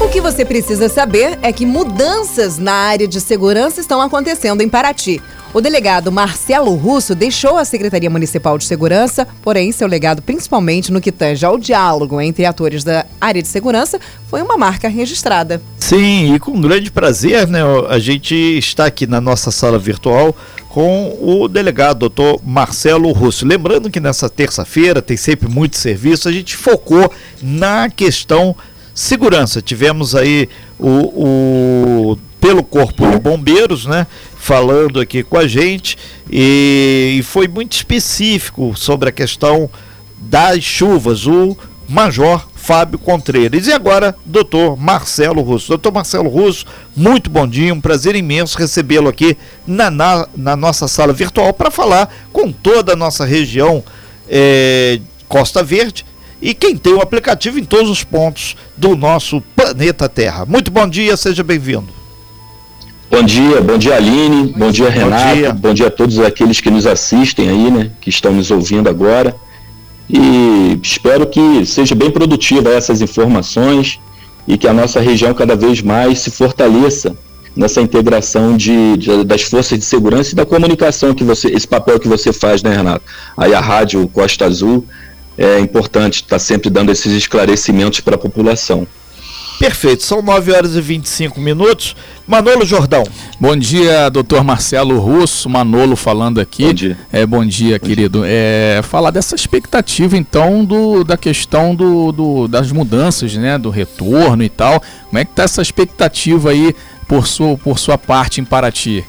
O que você precisa saber é que mudanças na área de segurança estão acontecendo em Paraty. O delegado Marcelo Russo deixou a Secretaria Municipal de Segurança, porém, seu legado, principalmente no que tange ao diálogo entre atores da área de segurança, foi uma marca registrada. Sim, e com grande prazer, né? A gente está aqui na nossa sala virtual com o delegado, doutor Marcelo Russo. Lembrando que nessa terça-feira tem sempre muito serviço, a gente focou na questão segurança. Tivemos aí o, o pelo Corpo de Bombeiros, né? Falando aqui com a gente e, e foi muito específico sobre a questão das chuvas. O Major Fábio Contreiras. E agora, doutor Marcelo Russo. Doutor Marcelo Russo, muito bom dia, um prazer imenso recebê-lo aqui na, na, na, nossa sala virtual para falar com toda a nossa região é, Costa Verde e quem tem o aplicativo em todos os pontos do nosso planeta Terra. Muito bom dia, seja bem-vindo. Bom dia, bom dia Aline, bom dia Renato, bom dia. bom dia a todos aqueles que nos assistem aí, né, que estão nos ouvindo agora. E espero que seja bem produtiva essas informações e que a nossa região cada vez mais se fortaleça nessa integração de, de, das forças de segurança e da comunicação que você, esse papel que você faz, né, Renato? Aí a rádio Costa Azul é importante estar tá sempre dando esses esclarecimentos para a população. Perfeito, são 9 horas e 25 minutos. Manolo Jordão. Bom dia, doutor Marcelo Russo, Manolo falando aqui. Bom dia. É, bom dia, bom querido. Dia. É, falar dessa expectativa, então, do, da questão do, do, das mudanças, né? Do retorno e tal. Como é que tá essa expectativa aí por sua, por sua parte em Paraty?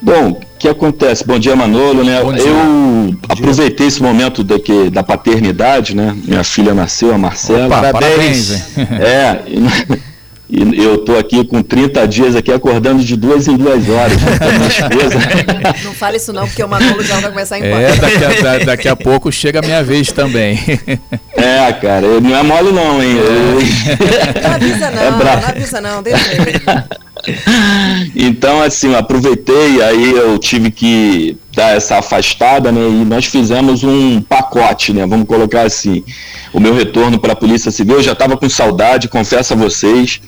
Bom, que acontece? Bom dia, Manolo, né? Dia. Eu aproveitei esse momento daqui, da paternidade, né? Minha filha nasceu, a Marcela. Opa, parabéns. parabéns. É, e, e eu tô aqui com 30 dias aqui acordando de duas em duas horas né. Não fale isso não, porque o Manolo já vai começar a embora. É, daqui a, da, daqui a pouco chega a minha vez também. É, cara, não é mole não, hein? Não avisa não, é não avisa não, deixa ele. então, assim, aproveitei, aí eu tive que dar essa afastada, né? E nós fizemos um pacote, né? Vamos colocar assim. O meu retorno para a Polícia Civil, eu já estava com saudade, confesso a vocês.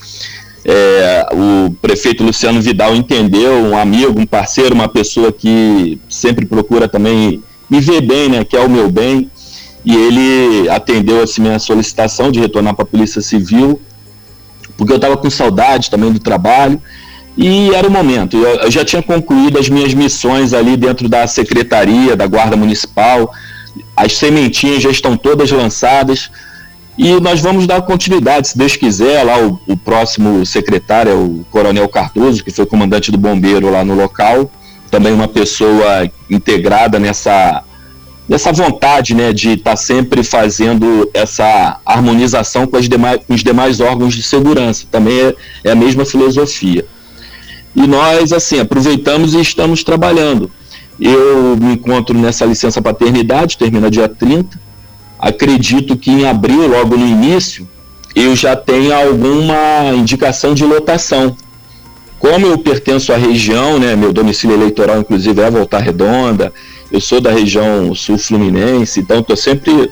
É, o prefeito Luciano Vidal entendeu, um amigo, um parceiro, uma pessoa que sempre procura também me ver bem, né? Que é o meu bem. E ele atendeu assim, minha solicitação de retornar para a Polícia Civil porque eu estava com saudade também do trabalho e era o momento. Eu, eu, já tinha concluído as minhas missões ali dentro da secretaria, da Guarda Municipal, as sementinhas já estão todas lançadas e nós vamos dar continuidade, se Deus quiser. Lá o, o próximo secretário é o Coronel Cardoso, que foi comandante do bombeiro lá no local, também uma pessoa integrada nessa dessa vontade né, de estar tá sempre fazendo essa harmonização com, demais, com, os demais órgãos de segurança. Também é, é, a mesma filosofia. E nós, assim, aproveitamos e estamos trabalhando. Eu me encontro nessa licença paternidade, termina dia 30. Acredito que em abril, logo no início, eu já tenha alguma indicação de lotação. Como eu pertenço à região, né, meu domicílio eleitoral, inclusive, é Volta Redonda, eu sou da região sul fluminense, então estou sempre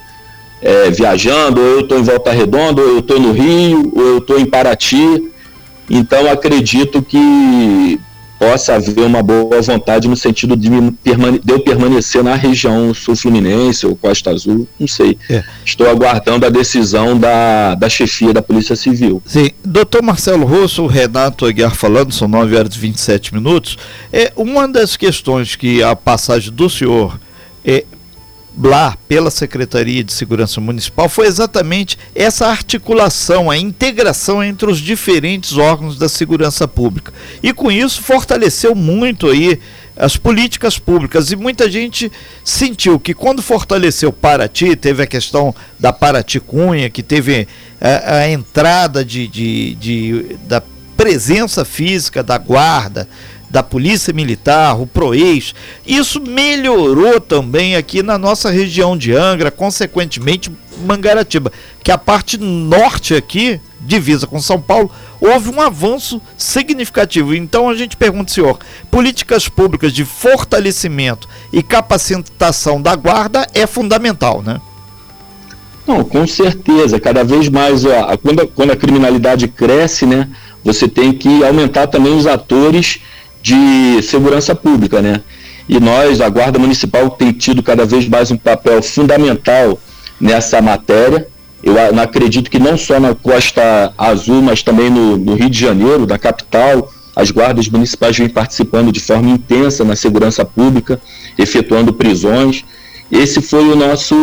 é, viajando, ou eu estou em Volta Redonda, ou eu estou no Rio, ou eu estou em Paraty. Então acredito que possa haver uma boa vontade no sentido de, de eu permanecer na região sul-fluminense ou Costa Azul, não sei. É. Estou aguardando a decisão da, da chefia da Polícia Civil. Sim, doutor Marcelo Rosso, o Renato Aguiar falando, são 9 horas e 27 minutos. É, uma das questões que a passagem do senhor é, lá pela Secretaria de Segurança Municipal foi exatamente essa articulação, a integração entre os diferentes órgãos da segurança pública. E com isso fortaleceu muito aí as políticas públicas e muita gente sentiu que quando fortaleceu Paraty, teve a questão da Paraty Cunha, que teve a, a entrada de, de, de, da presença física da guarda, da Polícia Militar, o PROEIS. Isso melhorou também aqui na nossa região de Angra, consequentemente Mangaratiba, que a parte norte aqui, divisa com São Paulo, houve um avanço significativo. Então a gente pergunta, senhor, políticas públicas de fortalecimento e capacitação da guarda é fundamental, né? Não, com certeza. Cada vez mais, ó, quando, a, quando a criminalidade cresce, né, você tem que aumentar também os atores de segurança pública, né? E nós, a Guarda Municipal, tem tido cada vez mais um papel fundamental nessa matéria. Eu acredito que não só na Costa Azul, mas também no, no Rio de Janeiro, na capital, as guardas municipais vêm participando de forma intensa na segurança pública, efetuando prisões. Esse foi o nosso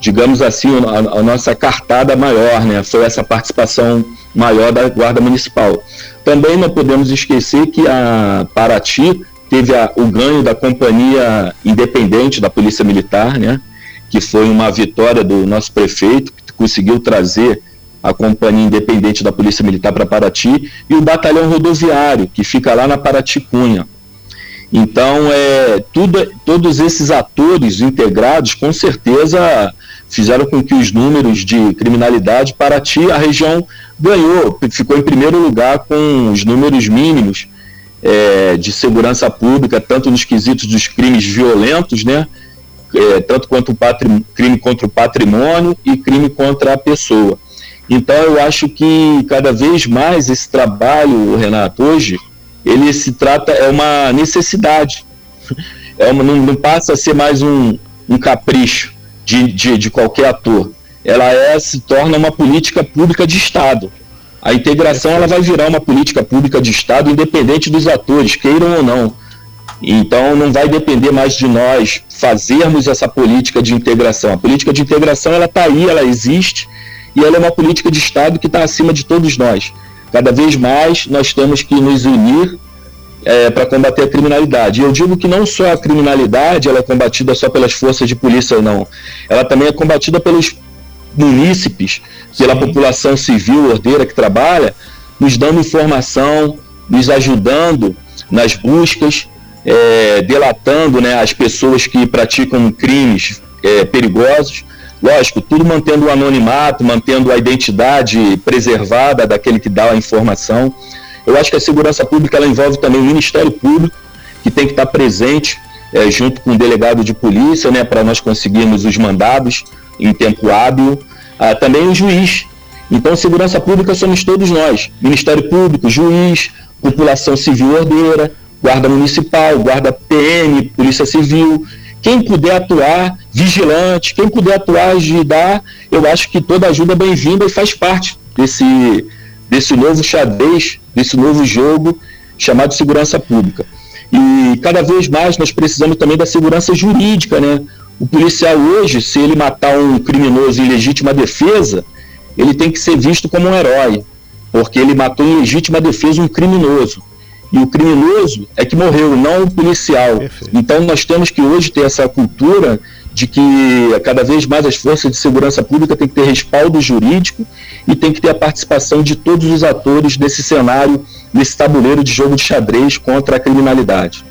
digamos assim, a, a, nossa cartada maior, né? Foi essa participação maior da Guarda Municipal. Também não podemos esquecer que a Paraty teve a, o ganho da Companhia Independente da Polícia Militar, né? Que foi uma vitória do nosso prefeito, que conseguiu trazer a Companhia Independente da Polícia Militar para Paraty, e o Batalhão Rodoviário, que fica lá na Paraty Cunha. Então, é, tudo, todos esses atores integrados, com certeza, fizeram com que os números de criminalidade para ti a região ganhou, ficou em primeiro lugar com os números mínimos é, de segurança pública, tanto nos quesitos dos crimes violentos, né, é, tanto quanto o crime contra o patrimônio e crime contra a pessoa. Então eu acho que cada vez mais esse trabalho, Renato, hoje ele se trata, é uma necessidade. É uma, não, não passa a ser mais um, um capricho de, de, de qualquer ator. Ela é, se torna uma política pública de Estado. A integração ela vai virar uma política pública de Estado independente dos atores, queiram ou não. Então não vai depender mais de nós fazermos essa política de integração. A política de integração ela está aí, ela existe e ela é uma política de Estado que está acima de todos nós. Cada vez mais nós temos que nos unir é, para combater a criminalidade. Eu digo que não só a criminalidade ela é combatida só pelas forças de polícia, não. Ela também é combatida pelos munícipes, pela população civil ordeira que trabalha, nos dando informação, nos ajudando nas buscas, é, delatando né, as pessoas que praticam crimes é, perigosos. Lógico, tudo mantendo o anonimato, mantendo a identidade preservada daquele que dá a informação. Eu acho que a segurança pública ela envolve também o Ministério Público, que tem que estar presente é, junto com o delegado de polícia, né, para nós conseguirmos os mandados em tempo hábil. Ah, também o juiz. Então, segurança pública somos todos nós: Ministério Público, juiz, população civil ordeira, guarda municipal, guarda PM, polícia civil quem puder atuar, vigilante, quem puder atuar, ajudar, eu acho que toda ajuda é bem-vinda e faz parte desse, desse novo xadrez, desse novo jogo chamado segurança pública. E cada vez mais nós precisamos também da segurança jurídica, né? O policial hoje, se ele matar um criminoso em legítima defesa, ele tem que ser visto como um herói, porque ele matou em legítima defesa um criminoso. E o criminoso é que morreu, não o policial. Perfeito. Então nós temos que hoje ter essa cultura de que cada vez mais as forças de segurança pública têm que ter respaldo jurídico e tem que ter a participação de todos os atores desse cenário, nesse tabuleiro de jogo de xadrez contra a criminalidade.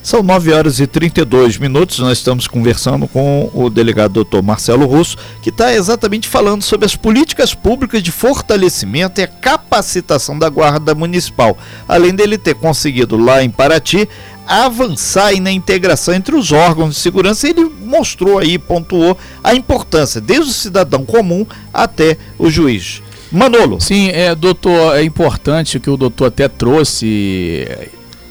São 9 horas e 32 minutos. Nós estamos conversando com o delegado doutor Marcelo Russo, que está exatamente falando sobre as políticas públicas de fortalecimento e a capacitação da Guarda Municipal. Além dele ter conseguido lá em Paraty avançar na integração entre os órgãos de segurança, ele mostrou aí, pontuou a importância, desde o cidadão comum até o juiz. Manolo. Sim, é, doutor, é importante que o doutor até trouxe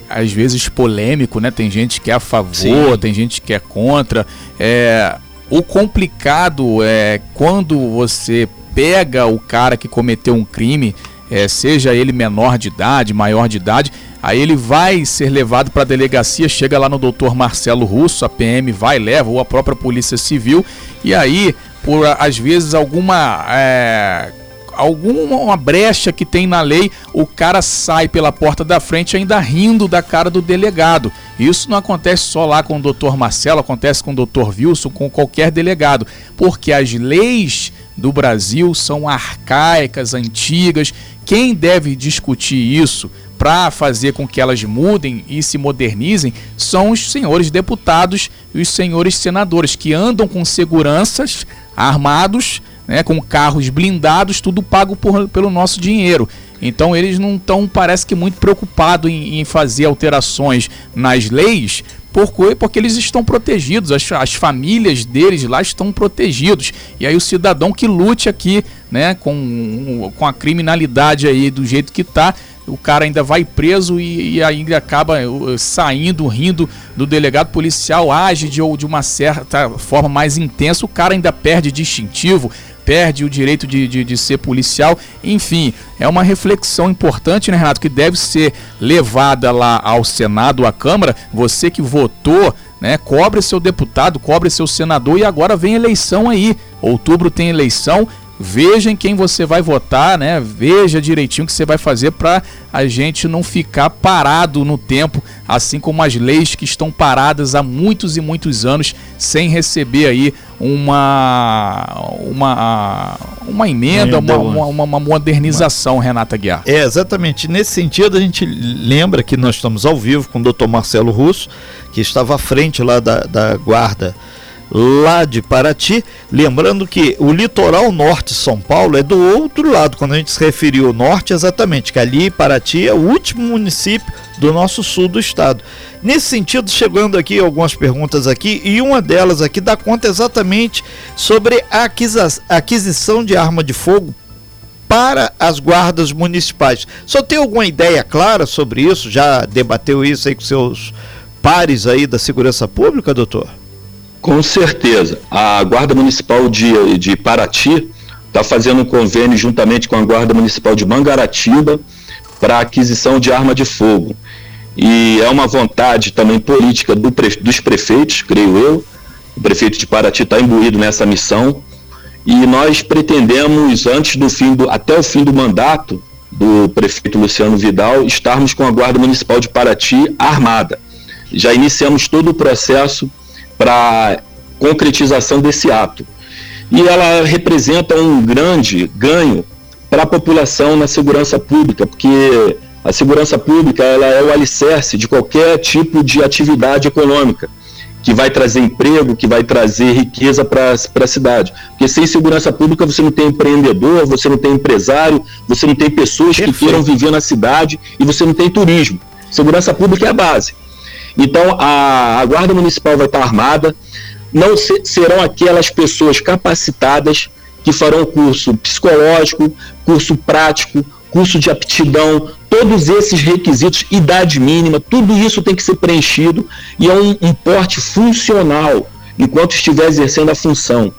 às vezes polêmico, né? Tem gente que é a favor, Sim. tem gente que é contra. É, o complicado é quando você pega o cara que cometeu um crime, é, seja ele menor de idade, maior de idade, aí ele vai ser levado para a delegacia, chega lá no doutor Marcelo Russo, a PM vai, leva, ou a própria Polícia Civil, e aí, por às vezes alguma. É, alguma brecha que tem na lei, o cara sai pela porta da frente ainda rindo da cara do delegado. Isso não acontece só lá com o doutor Marcelo, acontece com o doutor Wilson, com qualquer delegado, porque as leis do Brasil são arcaicas, antigas. Quem deve discutir isso para fazer com que elas mudem e se modernizem são os senhores deputados e os senhores senadores que andam com seguranças armados né, com carros blindados, tudo pago por, pelo nosso dinheiro. Então eles não estão, parece que, muito preocupados em, em, fazer alterações nas leis, porque, porque eles estão protegidos, as, as famílias deles lá estão protegidos. E aí o cidadão que lute aqui, né, com, com a criminalidade aí do jeito que está, o cara ainda vai preso e, e, ainda acaba uh, saindo, rindo do delegado policial, age de, de uma certa forma mais intensa, o cara ainda perde distintivo, perde o direito de, de, de, ser policial. Enfim, é uma reflexão importante, né, Renato, que deve ser levada lá ao Senado, à Câmara. Você que votou, né, cobre seu deputado, cobre seu senador e agora vem eleição aí. Outubro tem eleição Veja em quem você vai votar, né? Veja direitinho o que você vai fazer para a gente não ficar parado no tempo, assim como as leis que estão paradas há muitos e muitos anos sem receber aí uma uma uma emenda, uma, uma, uma, modernização, Renata Guiar. É, exatamente. Nesse sentido, a gente lembra que nós estamos ao vivo com o Dr. Marcelo Russo, que estava à frente lá da, da guarda lá de Paraty. Lembrando que o litoral norte de São Paulo é do outro lado, quando a gente se referiu ao norte, exatamente, que ali Paraty é o último município do nosso sul do estado. Nesse sentido, chegando aqui algumas perguntas aqui, e uma delas aqui dá conta exatamente sobre a aquisição de arma de fogo para as guardas municipais. Só tem alguma ideia clara sobre isso? Já debateu isso aí com seus pares aí da segurança pública, doutor? Com certeza. A Guarda Municipal de, de Paraty está fazendo um convênio juntamente com a Guarda Municipal de Mangaratiba para aquisição de arma de fogo. E é uma vontade também política do dos prefeitos, creio eu. O prefeito de Paraty está imbuído nessa missão. E nós pretendemos, antes do fim do, até o fim do mandato do prefeito Luciano Vidal, estarmos com a Guarda Municipal de Paraty armada. Já iniciamos todo o processo para concretização desse ato. E ela representa um grande ganho para a população na segurança pública, porque a segurança pública ela é o alicerce de qualquer tipo de atividade econômica que vai trazer emprego, que vai trazer riqueza para a cidade. Porque sem segurança pública você não tem empreendedor, você não tem empresário, você não tem pessoas Perfeito. que queiram viver na cidade e você não tem turismo. Segurança pública é a base. Então, a, a Guarda Municipal vai estar armada, não se, serão aquelas pessoas capacitadas que farão curso psicológico, curso prático, curso de aptidão, todos esses requisitos, idade mínima, tudo isso tem que ser preenchido e é um, um porte funcional enquanto estiver exercendo a função.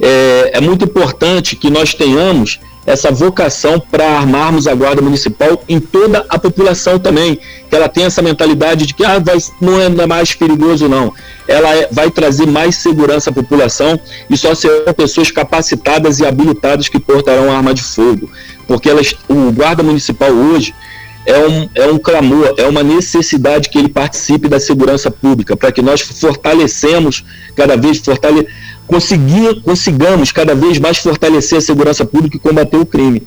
É, é muito importante que nós tenhamos essa vocação para armarmos a guarda municipal em toda a população também, que ela tem essa mentalidade de que ah, vai, não é mais perigoso não, ela é, vai trazer mais segurança à população e só serão pessoas capacitadas e habilitadas que portarão arma de fogo, porque elas, o guarda municipal hoje é um, é um clamor, é uma necessidade que ele participe da segurança pública, para que nós fortalecemos cada vez fortale, conseguir, consigamos cada vez mais fortalecer a segurança pública e combater o crime.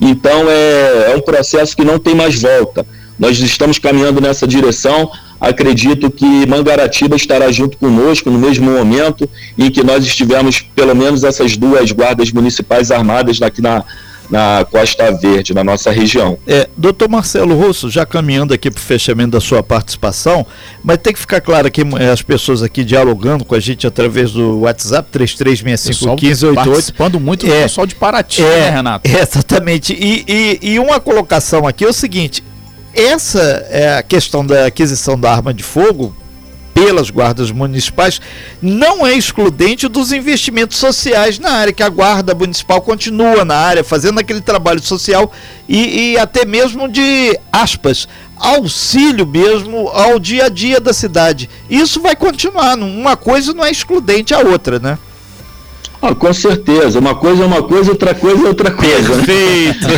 Então é, é um processo que não tem mais volta. Nós estamos caminhando nessa direção. Acredito que Mangaratiba estará junto conosco no mesmo momento em que nós estivermos pelo menos essas duas guardas municipais armadas aqui na, na Costa Verde, na nossa região. É, doutor Marcelo Russo, já caminhando aqui para o fechamento da sua participação, mas tem que ficar claro aqui, é, as pessoas aqui dialogando com a gente através do WhatsApp 33651588. Participando muito do é, pessoal de Paraty, é, né, Renato? É, exatamente. E, e, e uma colocação aqui é o seguinte: essa é a questão da aquisição da arma de fogo pelas guardas municipais não é excludente dos investimentos sociais na área, que a guarda municipal continua na área, fazendo aquele trabalho social e, e até mesmo de aspas, auxílio mesmo ao dia a dia da cidade. Isso vai continuar, uma coisa não é excludente a outra, né? Ah, com certeza. Uma coisa é uma coisa, outra coisa é outra coisa. Né? Perfeito.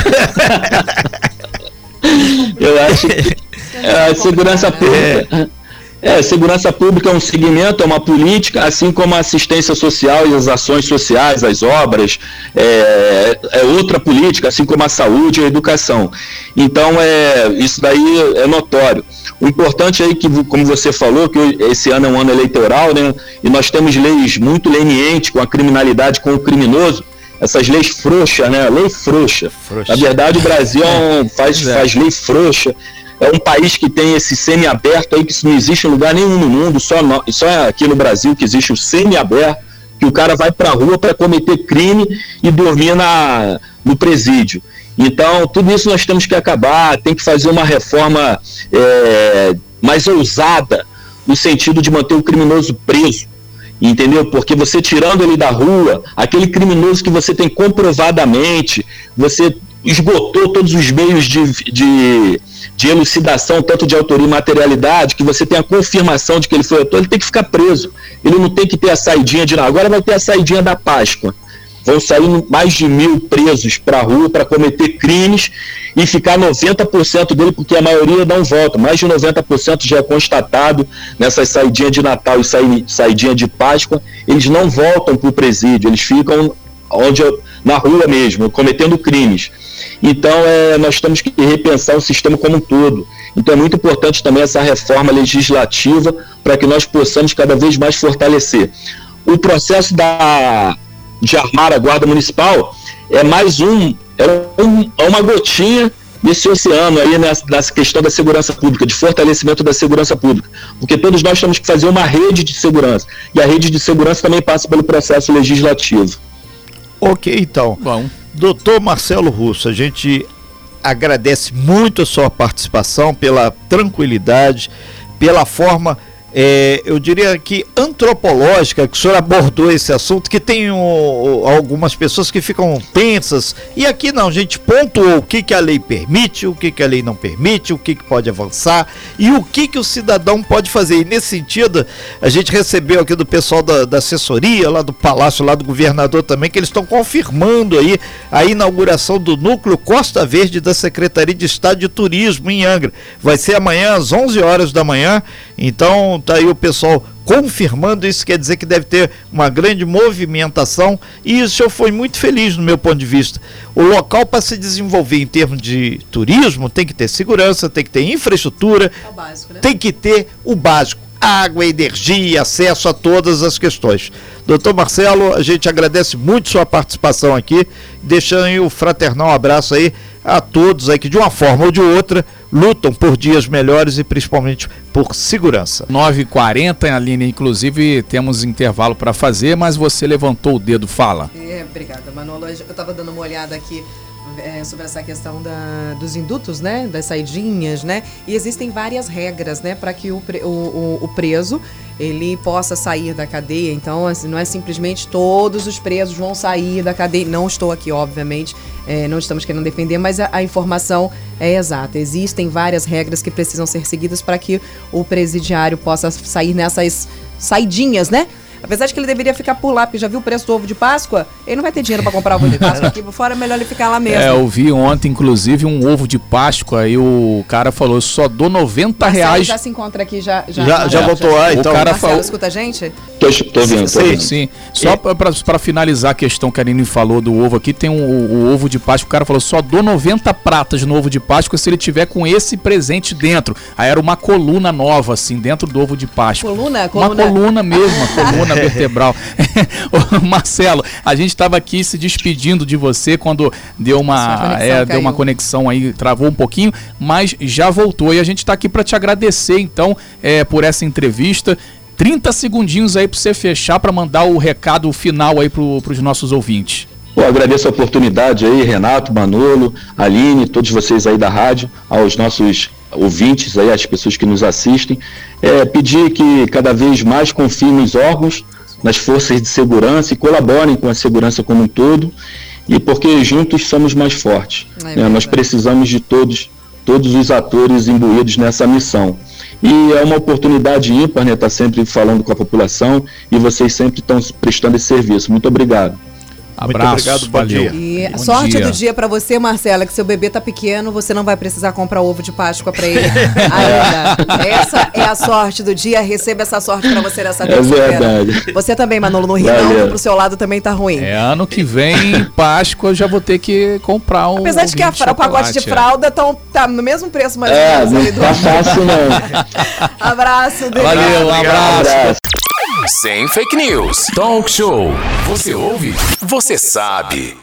Eu acho que a segurança pública. É é, segurança pública é um segmento, é uma política, assim como a assistência social e as ações sociais, as obras, é, é outra política, assim como a saúde e a educação. Então, é, isso daí é notório. O importante aí que, como você falou, que esse ano é um ano eleitoral, né? E nós temos leis muito lenientes com a criminalidade, com o criminoso, essas leis frouxas, né? Lei frouxa. frouxa. Na verdade, o Brasil é um, faz, é. faz lei frouxa. É um país que tem esse semi-aberto aí, que não existe em lugar nenhum no mundo, só, no, só aqui no Brasil que existe o semi-aberto, que o cara vai pra rua para cometer crime e dormir na, no presídio. Então, tudo isso nós temos que acabar, tem que fazer uma reforma é, mais ousada, no sentido de manter o criminoso preso entendeu? Porque você tirando ele da rua, aquele criminoso que você tem comprovadamente, você esgotou todos os meios de, de, de, elucidação, tanto de autoria e materialidade, que você tem a confirmação de que ele foi autor, ele tem que ficar preso. Ele não tem que ter a saidinha de. Agora vai ter a saidinha da Páscoa. Vão sair mais de mil presos para a rua para cometer crimes e ficar 90% dele, porque a maioria não volta. Mais de 90% já é constatado nessas saidinhas de Natal e saidinha de Páscoa. Eles não voltam para o presídio, eles ficam onde na rua mesmo, cometendo crimes. Então, é, nós temos que repensar o sistema como um todo. Então, é muito importante também essa reforma legislativa para que nós possamos cada vez mais fortalecer. O processo da de armar a Guarda Municipal é mais um, é, um, é uma gotinha desse oceano aí nessa, nessa, questão da segurança pública, de fortalecimento da segurança pública. Porque todos nós temos que fazer uma rede de segurança. E a rede de segurança também passa pelo processo legislativo. Ok, então. Bom. Doutor Marcelo Russo, a gente agradece muito a sua participação, pela tranquilidade, pela forma é, eu diria que antropológica, que o senhor abordou esse assunto, que tem o, algumas pessoas que ficam tensas, e aqui não, a gente pontuou o que, que a lei permite, o que, que a lei não permite, o que, que pode avançar e o que, que o cidadão pode fazer. E nesse sentido, a gente recebeu aqui do pessoal da, da assessoria, lá do Palácio, lá do governador também, que eles estão confirmando aí a inauguração do núcleo Costa Verde da Secretaria de Estado de Turismo em Angra. Vai ser amanhã às 11 horas da manhã, então tá aí o pessoal confirmando isso, quer dizer que deve ter uma grande movimentação e isso eu fui muito feliz no meu ponto de vista. O local para se desenvolver em termos de turismo tem que ter segurança, tem que ter infraestrutura, é básico, né? tem que ter o básico água, energia, acesso a todas as questões. Doutor Marcelo, a gente agradece muito sua participação aqui, deixando o fraternal abraço aí a todos aí que de uma forma ou de outra lutam por dias melhores e principalmente por segurança. 9h40, Aline, inclusive temos intervalo para fazer, mas você levantou o dedo, fala. É, obrigada, Manolo. Eu estava dando uma olhada aqui é, sobre essa questão da, dos indutos, né? Das saidinhas, né? E existem várias regras, né? Para que o, o, o, preso ele possa sair da cadeia. Então, assim, não é simplesmente todos os presos vão sair da cadeia. Não estou aqui, obviamente, é, não estamos querendo defender, mas a, a, informação é exata. Existem várias regras que precisam ser seguidas para que o presidiário possa sair nessas saidinhas, né? Apesar de que ele deveria ficar por lá, porque já viu o preço do ovo de Páscoa, ele não vai ter dinheiro para comprar ovo de Páscoa aqui por fora, é melhor ele ficar lá mesmo. É, eu vi ontem, inclusive, um ovo de Páscoa e o cara falou, só dou 90 Marcelo reais. já se encontra aqui, já Já, já, já voltou lá, então. O cara Marcelo, falou... escuta a gente? Tô, tô vendo, tô vendo. Sim, sim. Só para finalizar a questão que a Aline falou do ovo aqui, tem um, o, o ovo de Páscoa, o cara falou, só dou 90 pratas no ovo de Páscoa se ele tiver com esse presente dentro. Aí era uma coluna nova, assim, dentro do ovo de Páscoa. Coluna? coluna. Uma coluna mesmo, uma coluna vertebral. Marcelo, a gente estava aqui se despedindo de você quando deu uma, é, deu uma conexão aí, travou um pouquinho, mas já voltou. E a gente está aqui para te agradecer, então, é, por essa entrevista. 30 segundinhos aí para você fechar, para mandar o recado final aí para os nossos ouvintes. Eu agradeço a oportunidade aí, Renato, Manolo, Aline, todos vocês aí da rádio, aos nossos ouvintes aí, as pessoas que nos assistem, é, pedir que cada vez mais confiem nos órgãos, nas forças de segurança e colaborem com a segurança como um todo, e porque juntos somos mais fortes. É né? Nós precisamos de todos, todos os atores imbuídos nessa missão. E é uma oportunidade ímpar, né? Estar tá sempre falando com a população e vocês sempre estão prestando esse serviço. Muito obrigado. Abraço, Muito obrigado, bom valeu. E bom sorte dia. do dia para você, Marcela, que seu bebê tá pequeno, você não vai precisar comprar ovo de Páscoa para ele ainda. Essa é a sorte do dia, receba essa sorte para você nessa É verdade. Você também, Manolo, no Rio não, pro seu lado também tá ruim. É, ano que vem, Páscoa, eu já vou ter que comprar um Apesar de que a, o pacote de fralda tão, tá no mesmo preço mais é. Não tá fácil não. abraço, Valeu, um abraço. abraço. Sem fake news. Talk show. Você ouve? Você sabe.